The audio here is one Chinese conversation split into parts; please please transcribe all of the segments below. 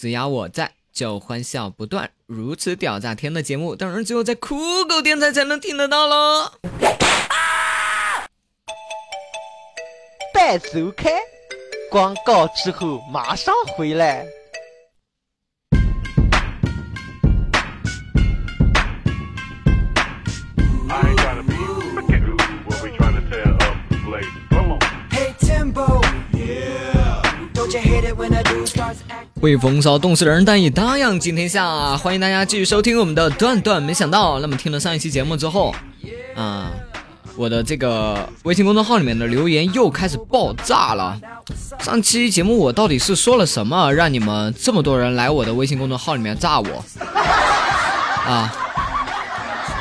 只要我在，就欢笑不断。如此屌炸天的节目，当然只有在酷狗电台才能听得到喽。半周开，广告之后马上回来。为风骚动世人，但以大样惊天下。欢迎大家继续收听我们的段段没想到。那么听了上一期节目之后，啊，我的这个微信公众号里面的留言又开始爆炸了。上期节目我到底是说了什么，让你们这么多人来我的微信公众号里面炸我？啊，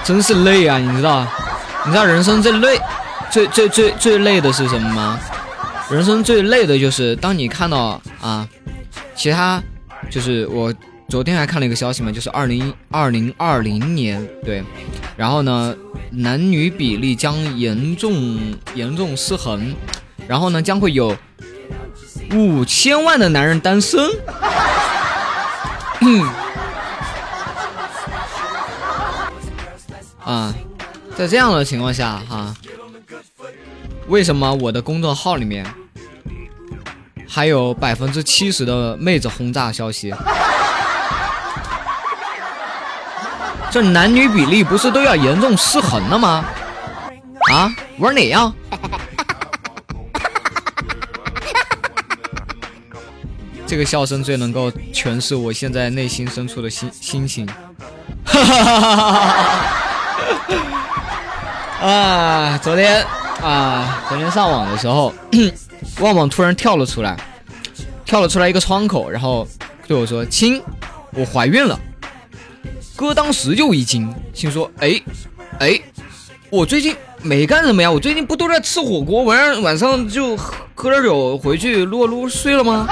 真是累啊！你知道，你知道人生最累、最最最最累的是什么吗？人生最累的就是当你看到啊。其他就是我昨天还看了一个消息嘛，就是二零二零二零年对，然后呢，男女比例将严重严重失衡，然后呢，将会有五千万的男人单身。啊，在这样的情况下哈，为什么我的公众号里面？还有百分之七十的妹子轰炸消息，这男女比例不是都要严重失衡了吗？啊，玩哪样？这个笑声最能够诠释我现在内心深处的心心情。啊，昨天啊，昨天上网的时候。旺旺突然跳了出来，跳了出来一个窗口，然后对我说：“亲，我怀孕了。”哥当时就一惊，心说：“哎，哎，我最近没干什么呀，我最近不都在吃火锅，晚上晚上就喝点酒，回去撸撸睡了吗？”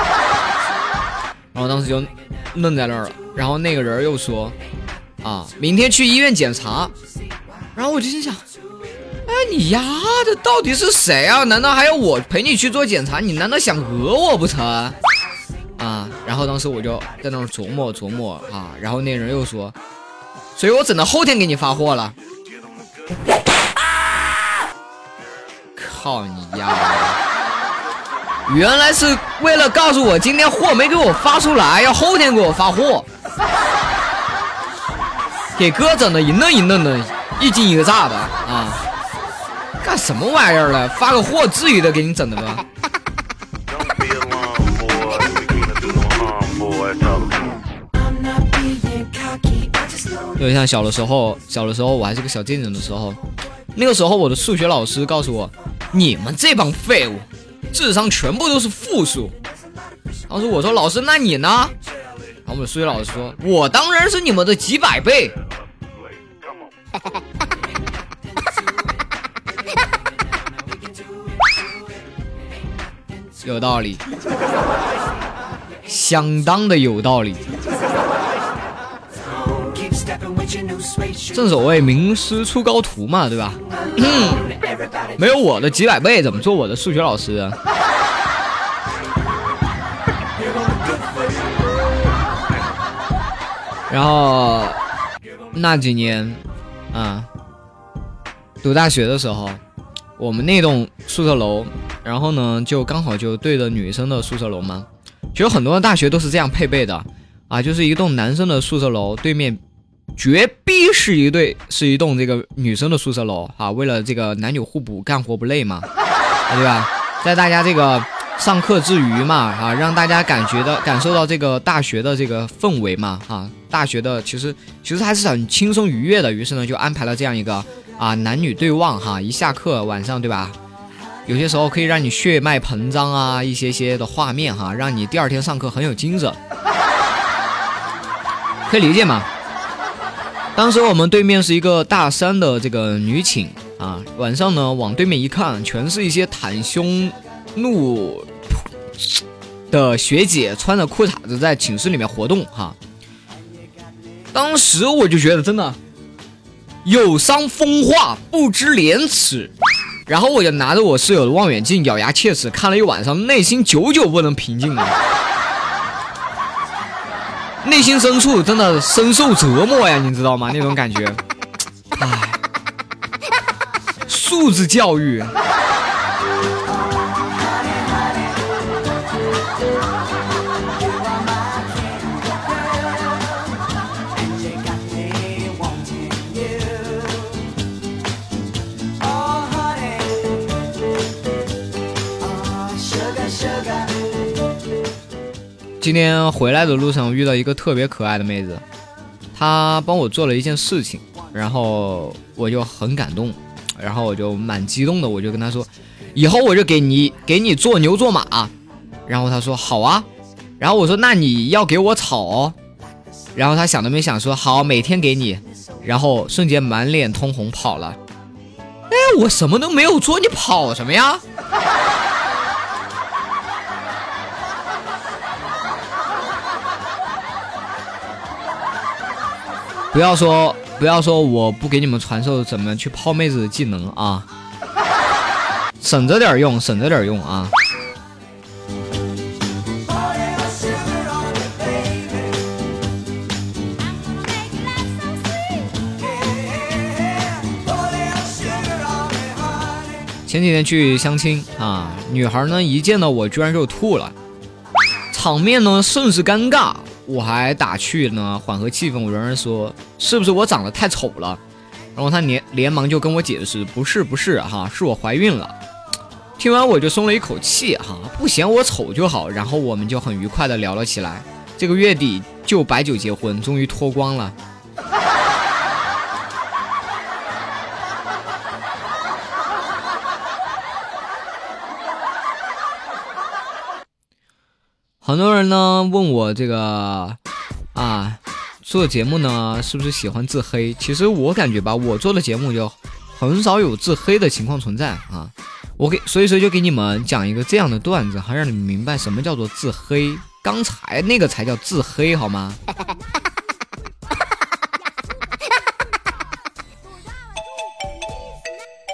然后当时就愣在那儿了。然后那个人又说：“啊，明天去医院检查。”然后我就心想。哎，你丫的到底是谁啊？难道还要我陪你去做检查？你难道想讹我不成？啊！然后当时我就在那儿琢磨琢磨啊，然后那人又说，所以我只能后天给你发货了。靠你丫的！原来是为了告诉我今天货没给我发出来，要后天给我发货，给哥整的一愣一愣的，一惊一乍的啊！干什么玩意儿了？发个货至于的给你整的吗？就像小的时候，小的时候我还是个小贱人的时候，那个时候我的数学老师告诉我，你们这帮废物，智商全部都是负数。当时我说老师，那你呢？然后我们数学老师说，我当然是你们的几百倍。有道理，相当的有道理。正所谓名师出高徒嘛，对吧？没有我的几百倍，怎么做我的数学老师啊？然后那几年啊，读大学的时候，我们那栋宿舍楼。然后呢，就刚好就对着女生的宿舍楼嘛。其实很多的大学都是这样配备的啊，就是一栋男生的宿舍楼对面，绝逼是一对是一栋这个女生的宿舍楼啊。为了这个男女互补，干活不累嘛，啊对吧？在大家这个上课之余嘛，啊，让大家感觉到感受到这个大学的这个氛围嘛，啊，大学的其实其实还是很轻松愉悦的。于是呢，就安排了这样一个啊男女对望哈，一下课晚上对吧？有些时候可以让你血脉膨胀啊，一些些的画面哈，让你第二天上课很有精神，可以理解吗？当时我们对面是一个大三的这个女寝啊，晚上呢往对面一看，全是一些袒胸露的学姐，穿着裤衩子在寝室里面活动哈。当时我就觉得真的有伤风化，不知廉耻。然后我就拿着我室友的望远镜，咬牙切齿看了一晚上，内心久久不能平静啊！内心深处真的深受折磨呀，你知道吗？那种感觉，唉，素质教育。今天回来的路上遇到一个特别可爱的妹子，她帮我做了一件事情，然后我就很感动，然后我就蛮激动的，我就跟她说，以后我就给你给你做牛做马，然后她说好啊，然后我说那你要给我草哦，然后她想都没想说好，每天给你，然后瞬间满脸通红跑了，哎，我什么都没有做，你跑什么呀？不要说，不要说，我不给你们传授怎么去泡妹子的技能啊，省着点用，省着点用啊。前几天去相亲啊，女孩呢一见到我居然就吐了，场面呢甚是尴尬。我还打趣呢，缓和气氛。我仍然说，是不是我长得太丑了？然后他连连忙就跟我解释，不是不是哈，是我怀孕了。听完我就松了一口气哈，不嫌我丑就好。然后我们就很愉快的聊了起来。这个月底就白酒结婚，终于脱光了。很多人呢问我这个啊，做节目呢是不是喜欢自黑？其实我感觉吧，我做的节目就很少有自黑的情况存在啊。我给所以说就给你们讲一个这样的段子，还让你们明白什么叫做自黑。刚才那个才叫自黑，好吗？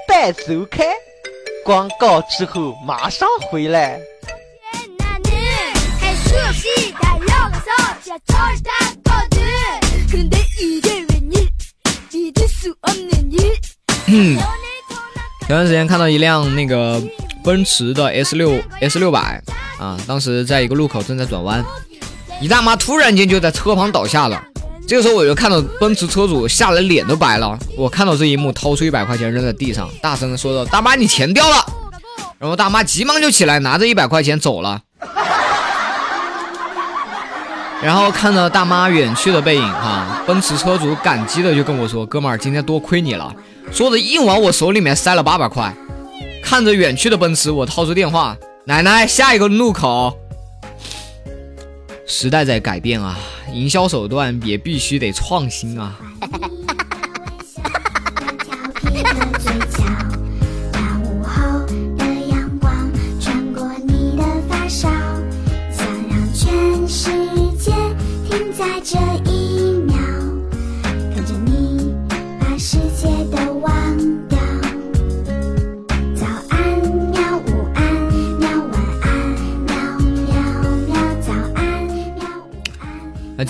半走开，广告之后马上回来。嗯，前段时间看到一辆那个奔驰的 S 六 S 六百啊，当时在一个路口正在转弯，一大妈突然间就在车旁倒下了。这个时候我就看到奔驰车主吓得脸都白了。我看到这一幕，掏出一百块钱扔在地上，大声的说道：“大妈，你钱掉了！”然后大妈急忙就起来，拿着一百块钱走了。然后看着大妈远去的背影，哈，奔驰车主感激的就跟我说：“哥们儿，今天多亏你了。”说着硬往我手里面塞了八百块。看着远去的奔驰，我掏出电话：“奶奶，下一个路口。”时代在改变啊，营销手段也必须得创新啊。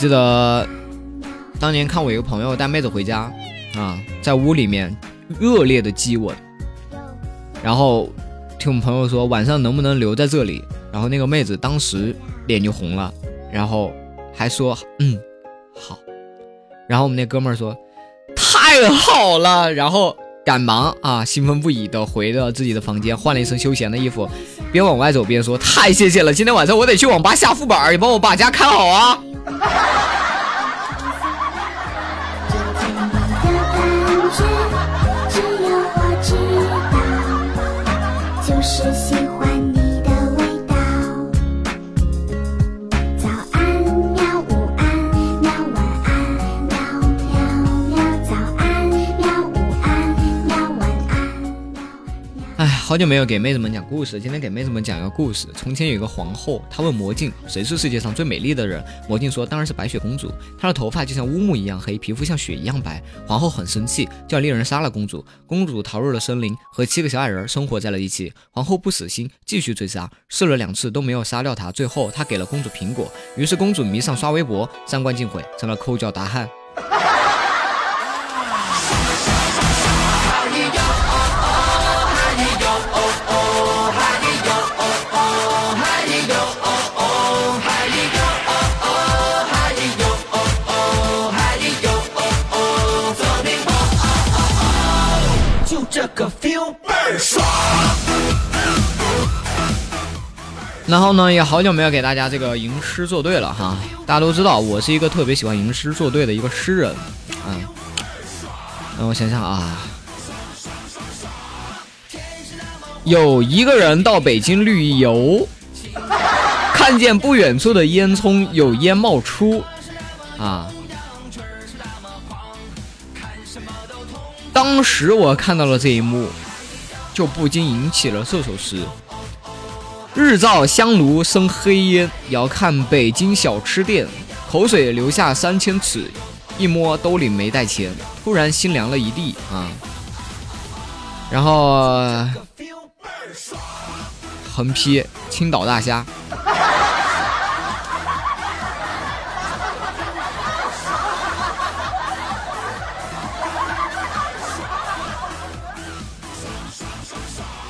记得当年看我一个朋友带妹子回家，啊，在屋里面热烈的激吻，然后听我们朋友说晚上能不能留在这里，然后那个妹子当时脸就红了，然后还说嗯好，然后我们那哥们儿说太好了，然后赶忙啊兴奋不已的回到自己的房间换了一身休闲的衣服，边往外走边说太谢谢了，今天晚上我得去网吧下副本，你帮我把家看好啊。最甜蜜的感觉只有我知道就是心好久没有给妹子们讲故事，今天给妹子们讲一个故事。从前有一个皇后，她问魔镜谁是世界上最美丽的人，魔镜说当然是白雪公主，她的头发就像乌木一样黑，皮肤像雪一样白。皇后很生气，叫猎人杀了公主。公主逃入了森林，和七个小矮人生活在了一起。皇后不死心，继续追杀，试了两次都没有杀掉她。最后她给了公主苹果，于是公主迷上刷微博，三观尽毁，成了抠脚大汉。然后呢，也好久没有给大家这个吟诗作对了哈。大家都知道，我是一个特别喜欢吟诗作对的一个诗人。嗯，让我想想啊，有一个人到北京旅游，看见不远处的烟囱有烟冒出，啊，当时我看到了这一幕，就不禁引起了这首诗。日照香炉生黑烟，遥看北京小吃店，口水流下三千尺，一摸兜里没带钱，突然心凉了一地啊！然后横批：青岛大虾。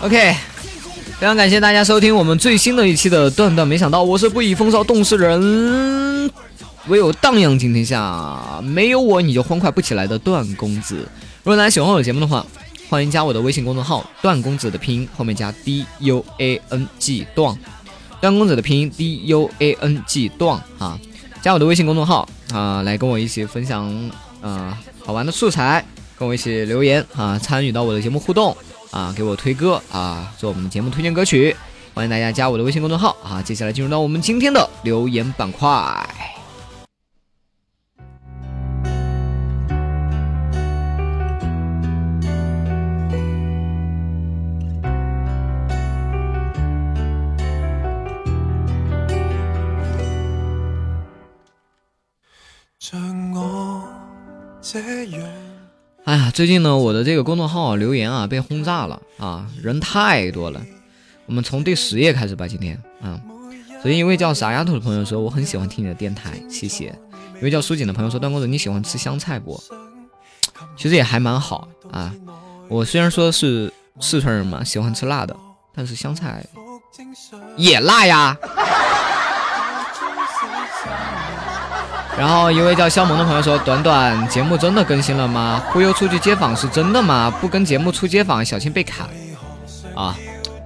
OK。非常感谢大家收听我们最新的一期的段段，没想到我是不以风骚动世人，唯有荡漾惊天下，没有我你就欢快不起来的段公子。如果大家喜欢我的节目的话，欢迎加我的微信公众号“段公子”的拼音后面加 D U A N G 段，段公子的拼音 D U A N G 段哈，加我的微信公众号啊，来跟我一起分享啊好玩的素材，跟我一起留言啊，参与到我的节目互动。啊，给我推歌啊，做我们节目推荐歌曲，欢迎大家加我的微信公众号啊。接下来进入到我们今天的留言板块。最近呢，我的这个公众号留言啊被轰炸了啊，人太多了。我们从第十页开始吧，今天啊。首先一位叫傻丫头的朋友说，我很喜欢听你的电台，谢谢。一位叫苏锦的朋友说，段公子你喜欢吃香菜不？其实也还蛮好啊。我虽然说是四川人嘛，喜欢吃辣的，但是香菜也辣呀。然后一位叫肖萌的朋友说：“短短节目真的更新了吗？忽悠出去街访是真的吗？不跟节目出街访，小心被砍。”啊，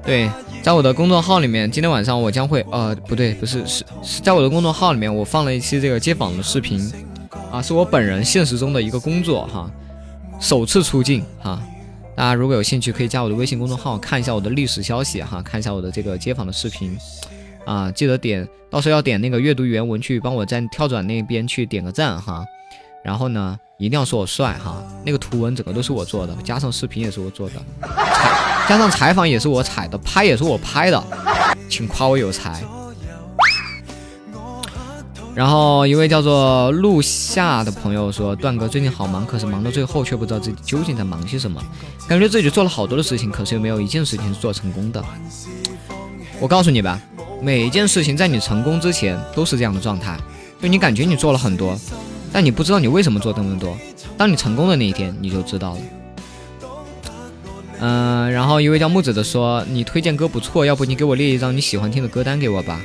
对，在我的公众号里面，今天晚上我将会……呃，不对，不是，是是在我的公众号里面，我放了一期这个街访的视频，啊，是我本人现实中的一个工作哈，首次出镜哈。大家如果有兴趣，可以加我的微信公众号看一下我的历史消息哈，看一下我的这个街访的视频。啊，记得点，到时候要点那个阅读原文去帮我在跳转那边去点个赞哈，然后呢，一定要说我帅哈，那个图文整个都是我做的，加上视频也是我做的，加上采访也是我采的，拍也是我拍的，请夸我有才。然后一位叫做陆夏的朋友说，段哥最近好忙，可是忙到最后却不知道自己究竟在忙些什么，感觉自己做了好多的事情，可是又没有一件事情是做成功的。我告诉你吧。每一件事情在你成功之前都是这样的状态，就你感觉你做了很多，但你不知道你为什么做这么多。当你成功的那一天，你就知道了。嗯，然后一位叫木子的说：“你推荐歌不错，要不你给我列一张你喜欢听的歌单给我吧？”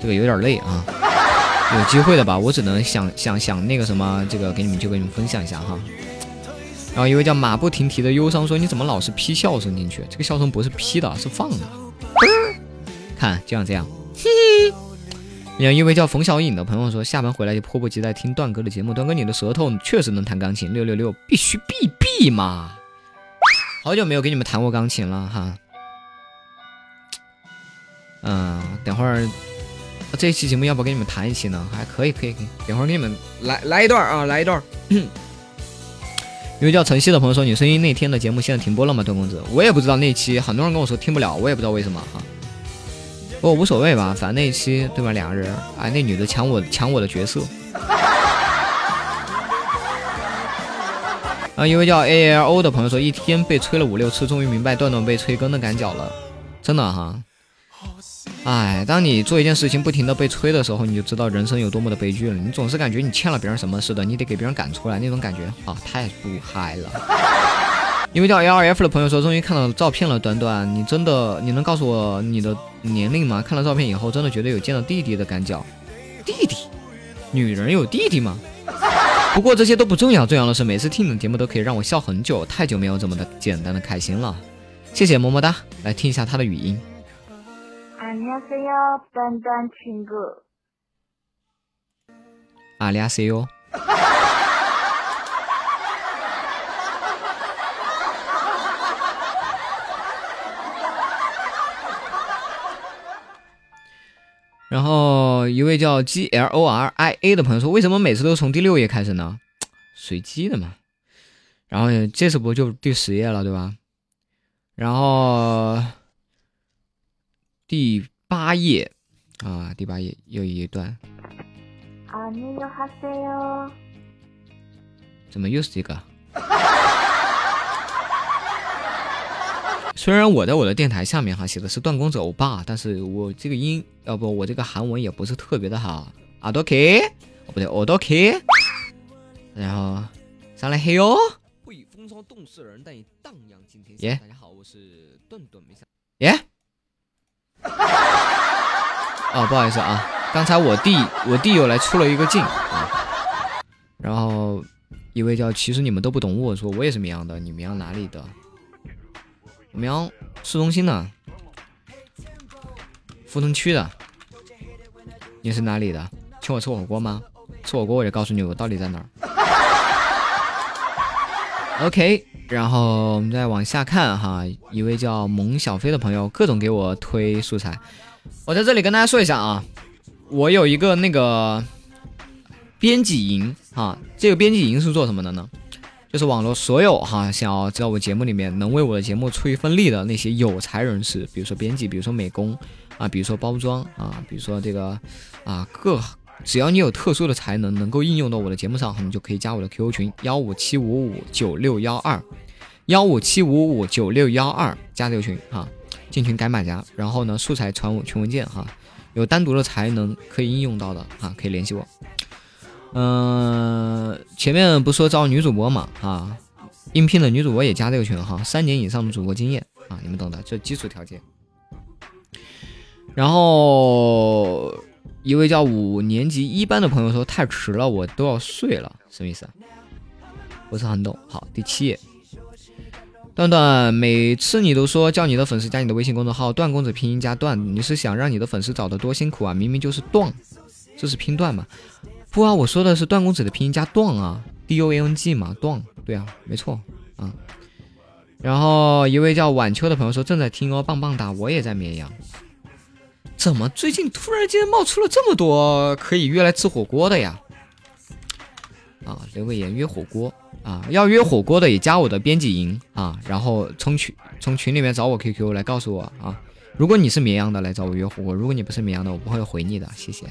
这个有点累啊，有机会的吧，我只能想想想那个什么，这个给你们就给你们分享一下哈。然后一位叫马不停蹄的忧伤说：“你怎么老是 P 笑声进去？这个笑声不是 P 的，是放的。”看，就像这样。然后一位叫冯小颖的朋友说，下班回来就迫不及待听段哥的节目。段哥，你的舌头确实能弹钢琴，六六六，必须必必嘛！好久没有给你们弹过钢琴了哈。嗯，等会儿这一期节目要不要给你们弹一期呢？还可以，可以，可以。等会儿给你们来来一段啊，来一段。一位叫晨曦的朋友说：“你声音那天的节目现在停播了吗？”段公子，我也不知道那期很多人跟我说听不了，我也不知道为什么啊。不过无所谓吧，反正那一期对吧，两个人，哎，那女的抢我抢我的角色。啊，一位叫 A L O 的朋友说：“一天被催了五六次，终于明白段段被催更的感脚了，真的哈。”哎，当你做一件事情不停的被催的时候，你就知道人生有多么的悲剧了。你总是感觉你欠了别人什么似的，你得给别人赶出来，那种感觉啊，太不嗨了。一位叫 L F 的朋友说：“终于看到照片了，短短，你真的你能告诉我你的年龄吗？看了照片以后，真的觉得有见到弟弟的感觉。弟弟，女人有弟弟吗？不过这些都不重要，重要的是每次听你的节目都可以让我笑很久，太久没有这么的简单的开心了。谢谢么么哒，来听一下他的语音。”안녕하세요短短亲哥。阿里阿塞哟。 然后一位叫 G L O R I A 的朋友说：“为什么每次都从第六页开始呢？随机的嘛。”然后这次不就第十页了，对吧？然后。第八页啊，第八页又一段。怎么又是这个？虽然我在我的电台下面哈写的是段公子欧巴，但是我这个音要不我这个韩文也不是特别的好。阿多 K，哦不对，奥多 K。然后上来嘿哟。会风骚动世人，但以荡漾惊天下。大家好，我是顿顿没想。耶。哦，不好意思啊，刚才我弟我弟又来出了一个镜啊，然后一位叫其实你们都不懂我说我也是绵阳的，你绵阳哪里的？绵阳市中心的，富通区的。你是哪里的？请我吃火锅吗？吃火锅我就告诉你我到底在哪儿。OK，然后我们再往下看哈，一位叫萌小飞的朋友各种给我推素材。我在这里跟大家说一下啊，我有一个那个编辑营哈，这个编辑营是做什么的呢？就是网络所有哈想要在我节目里面能为我的节目出一份力的那些有才人士，比如说编辑，比如说美工啊，比如说包装啊，比如说这个啊各，只要你有特殊的才能能够应用到我的节目上，你就可以加我的 QQ 群幺五七五五九六幺二幺五七五五九六幺二加这个群哈。进群改马甲，然后呢，素材传我群文件哈，有单独的才能可以应用到的啊，可以联系我。嗯，前面不说招女主播嘛啊，应聘的女主播也加这个群哈，三年以上的主播经验啊，你们懂的，这基础条件。然后一位叫五年级一班的朋友说太迟了，我都要睡了，什么意思？不是很懂。好，第七页。段段，每次你都说叫你的粉丝加你的微信公众号“段公子”拼音加段，你是想让你的粉丝找的多辛苦啊？明明就是段，这是拼段嘛？不啊，我说的是段公子的拼音加段啊，D O A N G 嘛，段，对啊，没错啊。然后一位叫晚秋的朋友说正在听哦，棒棒哒，我也在绵阳。怎么最近突然间冒出了这么多可以约来吃火锅的呀？啊，刘伟言约火锅。啊，要约火锅的也加我的编辑营啊，然后从群从群里面找我 QQ 来告诉我啊。如果你是绵阳的，来找我约火锅；如果你不是绵阳的，我不会回你的，谢谢。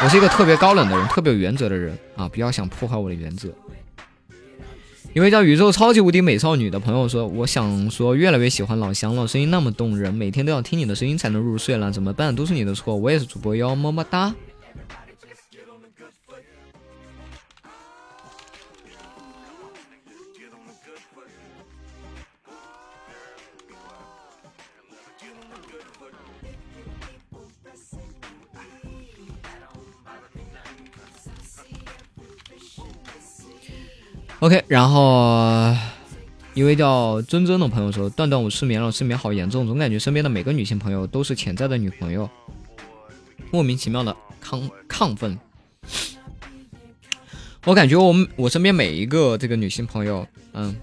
我是一个特别高冷的人，特别有原则的人啊，不要想破坏我的原则。一位叫宇宙超级无敌美少女的朋友说：“我想说，越来越喜欢老乡了，声音那么动人，每天都要听你的声音才能入睡了，怎么办？都是你的错，我也是主播哟，么么哒。” OK，然后一位叫珍珍的朋友说：“段段，我失眠了，失眠好严重，总感觉身边的每个女性朋友都是潜在的女朋友，莫名其妙的亢亢奋。我感觉我我身边每一个这个女性朋友，嗯，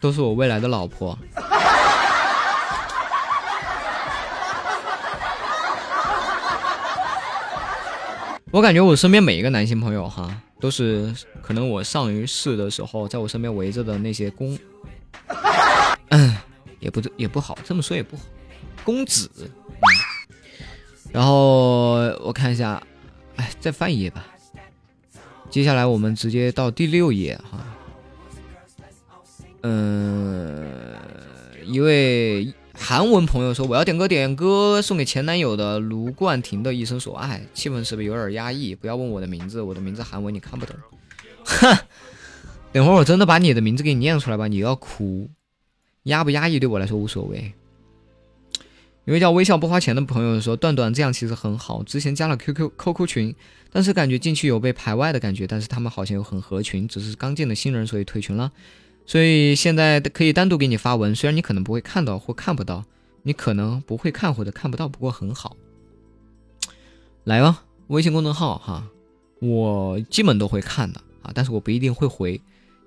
都是我未来的老婆。”我感觉我身边每一个男性朋友哈，都是可能我上一世的时候，在我身边围着的那些公，嗯，也不也不好，这么说也不好，公子。嗯、然后我看一下，哎，再翻一页吧。接下来我们直接到第六页哈。嗯，一位。韩文朋友说：“我要点歌，点歌送给前男友的卢冠廷的一生所爱。”气氛是不是有点压抑？不要问我的名字，我的名字韩文你看不懂。哼，等会儿我真的把你的名字给你念出来吧，你要哭。压不压抑对我来说无所谓。一位叫微笑不花钱的朋友说：“段段这样其实很好，之前加了 QQ、QQ 群，但是感觉进去有被排外的感觉，但是他们好像又很合群，只是刚进的新人，所以退群了。”所以现在可以单独给你发文，虽然你可能不会看到或看不到，你可能不会看或者看不到，不过很好。来吧，微信公众号哈，我基本都会看的啊，但是我不一定会回。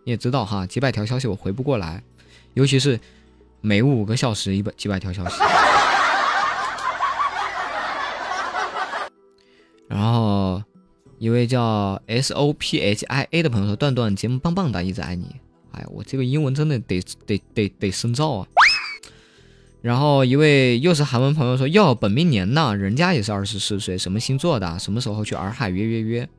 你也知道哈，几百条消息我回不过来，尤其是每五个小时一百几百条消息。然后一位叫 S O P H I A 的朋友说：“段段节目棒棒的，一直爱你。”哎，我这个英文真的得得得得深造啊！然后一位又是韩文朋友说：“哟，本命年呢，人家也是二十四岁，什么星座的？什么时候去洱海约约约？”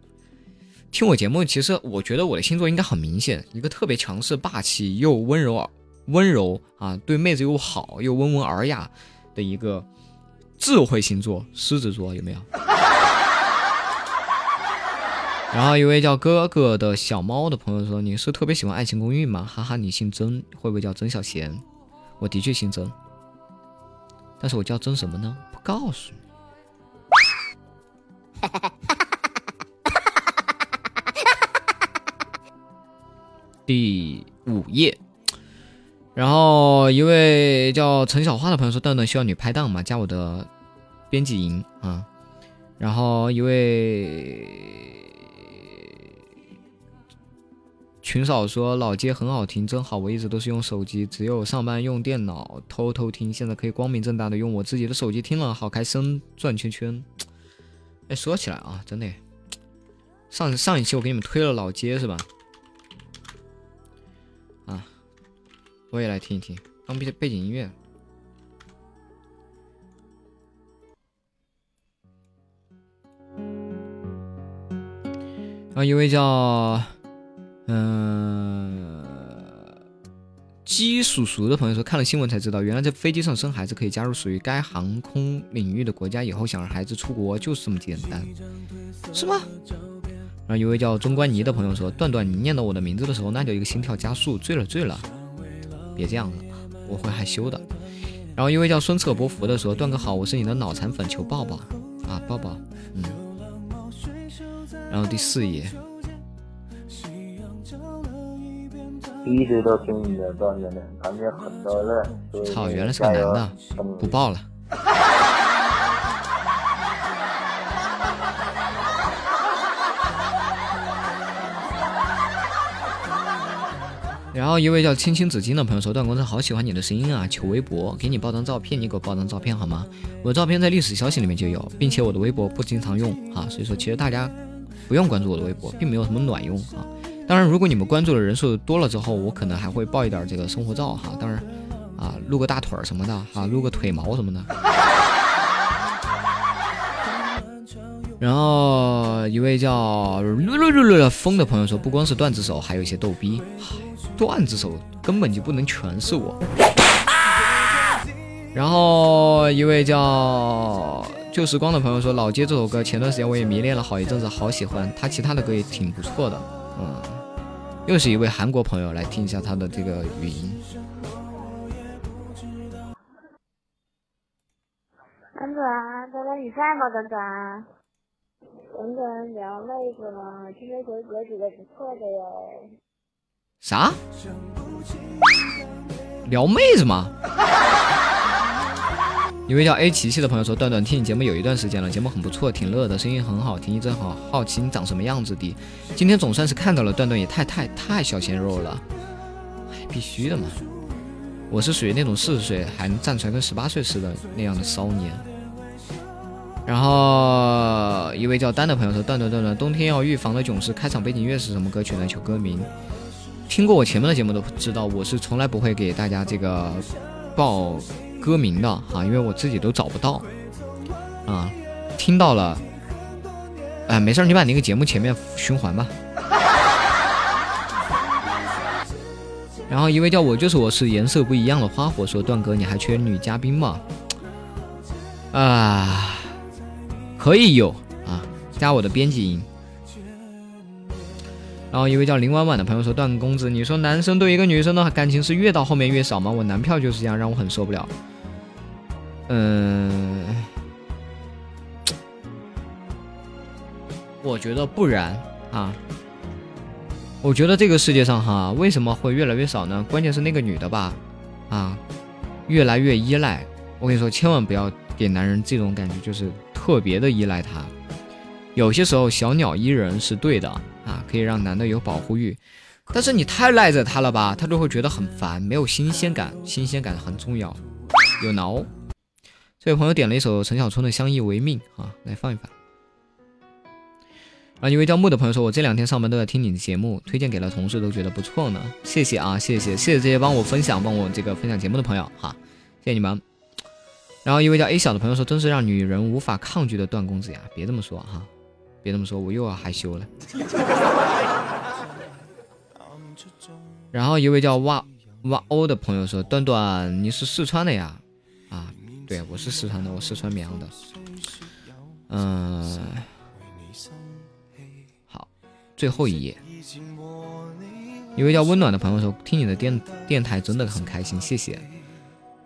听我节目，其实我觉得我的星座应该很明显，一个特别强势、霸气又温柔、温柔啊，对妹子又好又温文尔雅的一个智慧星座——狮子座，有没有？然后一位叫哥哥的小猫的朋友说：“你是特别喜欢《爱情公寓》吗？哈哈，你姓曾，会不会叫曾小贤？我的确姓曾，但是我叫曾什么呢？不告诉你。第五页，然后一位叫陈小花的朋友说：“邓邓需要女拍档吗？加我的编辑营啊。”然后一位。群嫂说老街很好听，真好。我一直都是用手机，只有上班用电脑偷偷听，现在可以光明正大的用我自己的手机听了，好开心，转圈圈。哎，说起来啊，真的，上上一期我给你们推了老街是吧？啊，我也来听一听，当背背景音乐。啊，一位叫。嗯，鸡叔叔的朋友说，看了新闻才知道，原来在飞机上生孩子可以加入属于该航空领域的国家，以后想让孩子出国就是这么简单，是吗？然后一位叫中关妮的朋友说，段段，你念到我的名字的时候，那叫一个心跳加速，醉了醉了，别这样子，我会害羞的。然后一位叫孙策伯福的说，段哥好，我是你的脑残粉，求抱抱啊，抱抱，嗯。然后第四页。一直都听你的段子呢，感觉很多乐。操，原来是个男的，不报了。然后一位叫青青紫金的朋友说：“段公子好喜欢你的声音啊，求微博，给你报张照片，你给我报张照片好吗？我的照片在历史消息里面就有，并且我的微博不经常用啊，所以说其实大家不用关注我的微博，并没有什么卵用啊。”当然，如果你们关注的人数多了之后，我可能还会爆一点这个生活照哈。当然，啊，露个大腿儿什么的，啊，露个腿毛什么的。然后一位叫噜噜噜噜的风的朋友说，不光是段子手，还有一些逗逼。段子手根本就不能全是我。然后一位叫旧时光的朋友说，老街这首歌前段时间我也迷恋了好一阵子，好喜欢。他其他的歌也挺不错的，嗯。又是一位韩国朋友，来听一下他的这个语音。等等，等等你在吗？等等，等等聊妹子吗？这边回国几个不错的哟。啥？撩妹子吗？一位叫 A 琪琪的朋友说：“段段听你节目有一段时间了，节目很不错，挺乐的，声音很好听，一直好好奇你长什么样子的。今天总算是看到了，段段也太太太小鲜肉了，必须的嘛！我是属于那种四十岁还能站出来跟十八岁似的那样的骚年。然后一位叫丹的朋友说：“段段段段，冬天要预防的囧事，开场背景乐是什么歌曲呢？求歌名。听过我前面的节目都知道，我是从来不会给大家这个报歌名的哈，因为我自己都找不到啊。听到了，哎，没事，你把那个节目前面循环吧。然后一位叫我就是我是颜色不一样的花火说：段哥，你还缺女嘉宾吗？啊，可以有啊，加我的编辑音。然后一位叫林婉婉的朋友说：“段公子，你说男生对一个女生的感情是越到后面越少吗？我男票就是这样，让我很受不了。”嗯，我觉得不然啊。我觉得这个世界上哈，为什么会越来越少呢？关键是那个女的吧，啊，越来越依赖。我跟你说，千万不要给男人这种感觉，就是特别的依赖他。有些时候小鸟依人是对的啊，可以让男的有保护欲。但是你太赖着他了吧，他就会觉得很烦，没有新鲜感。新鲜感很重要。有挠。这位朋友点了一首陈小春的《相依为命》啊，来放一放。啊，一位叫木的朋友说：“我这两天上班都在听你的节目，推荐给了同事，都觉得不错呢。谢谢啊，谢谢，谢谢这些帮我分享、帮我这个分享节目的朋友哈，谢谢你们。”然后一位叫 A 小的朋友说：“真是让女人无法抗拒的段公子呀！别这么说哈，别这么说，我又要害羞了。”然后一位叫哇哇欧的朋友说：“段段，你是四川的呀？对，我是四川的，我四川绵阳的。嗯。”好最后一页，一位叫温暖的朋友说：“听你的电电台真的很开心，谢谢。”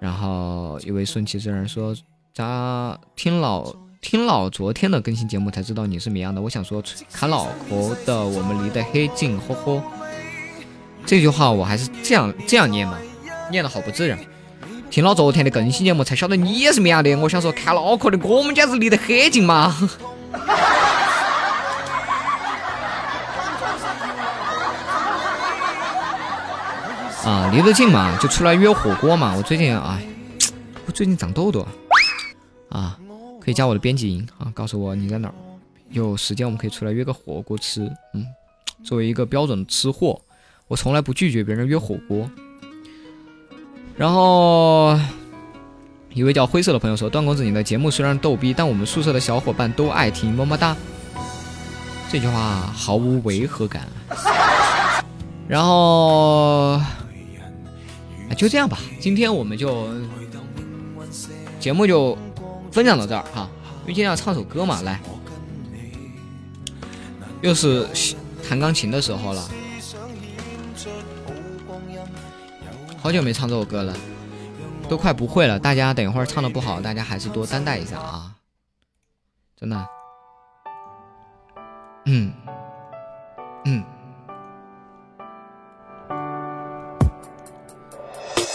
然后一位顺其自然说：“咋听老听老昨天的更新节目才知道你是绵阳的？我想说砍老婆的我们离得黑近，呵呵。”这句话我还是这样这样念吧，念的好不自然。听了昨天的更新节目才晓得你也是绵阳的。我想说看脑壳的我们家是离得很近嘛。啊，离得近嘛，就出来约火锅嘛。我最近哎，我最近长痘痘啊，可以加我的编辑营啊，告诉我你在哪儿，有时间我们可以出来约个火锅吃。嗯，作为一个标准吃货，我从来不拒绝别人约火锅。然后一位叫灰色的朋友说：“段公子，你的节目虽然逗逼，但我们宿舍的小伙伴都爱听，么么哒。”这句话毫无违和感。然后。就这样吧，今天我们就节目就分享到这儿哈，因为今天要唱首歌嘛，来，又是弹钢琴的时候了，好久没唱这首歌了，都快不会了，大家等一会儿唱的不好，大家还是多担待一下啊，真的，嗯，嗯。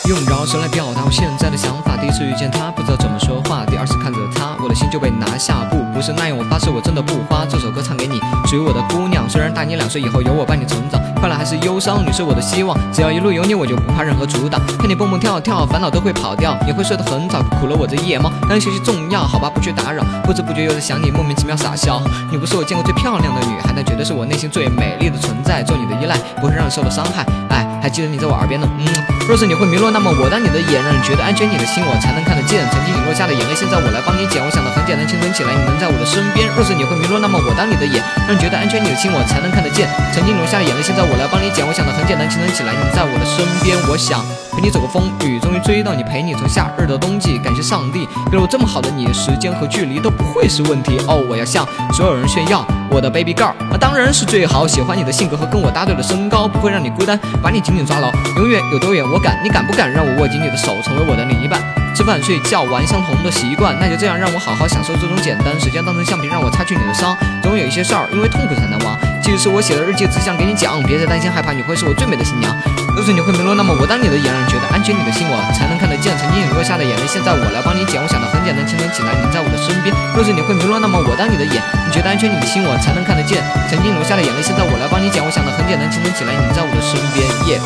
用饶舌来表达我现在的想法。第一次遇见他，不知道怎么说话；第二次看着他，我的心就被拿下。不，不是那样，我发誓我真的不花。这首歌唱给你，属于我的姑娘。虽然大你两岁，以后有我伴你成长，快乐还是忧伤，你是我的希望。只要一路有你，我就不怕任何阻挡。看你蹦蹦跳跳，烦恼都会跑掉。你会睡得很早，苦了我这夜猫。当然休息重要，好吧，不去打扰。不知不觉又在想你，莫名其妙傻笑。你不是我见过最漂亮的女孩，但绝对是我内心最美丽的存在。做你的依赖，不会让你受到伤害。哎，还记得你在我耳边呢，嗯。若是你会迷路，那么我当你的眼，让你觉得安全，你的心我才能看得见。曾经你落下的眼泪，现在我来帮你捡。我想的很简单，清晨起来，你能在我的身边。若是你会迷路，那么我当你的眼，让你觉得安全，你的心我才能看得见。曾经流下的眼泪，现在我来帮你捡。我想的很简单，清晨起来，你在我的身边。我想陪你走过风雨，终于追到你，陪你从夏日到冬季。感谢上帝给了我这么好的你，时间和距离都不会是问题。哦，我要向所有人炫耀我的 baby girl，当然是最好。喜欢你的性格和跟我搭对的身高，不会让你孤单，把你紧紧抓牢。永远有多远我敢，你敢不敢让我握紧你的手，成为我的另一半？吃饭、睡觉、玩相同的习惯，那就这样让我好好享受这种简单。时间当成橡皮，让我擦去你的伤。总有一些事儿，因为痛苦才难忘。即使是我写的日记，只想给你讲。别再担心害怕，你会是我最美的新娘。若是你会迷路，那么我当你的眼，让你觉得安全，你的心我才能看得见。曾经你落下的眼泪，现在我来帮你捡。我想的很简单，清晨起来，你在我的身边。若是你会迷路，那么我当你的眼，你觉得安全，你的心我才能看得见。曾经流下的眼泪，现在我来帮你捡。我想的很简单，清晨起来，你在我的身边。耶，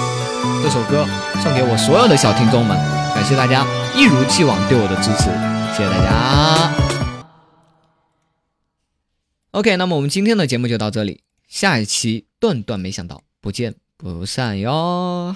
这首歌送给我所有的小听众们，感谢大家。一如既往对我的支持，谢谢大家。OK，那么我们今天的节目就到这里，下一期段段没想到，不见不散哟。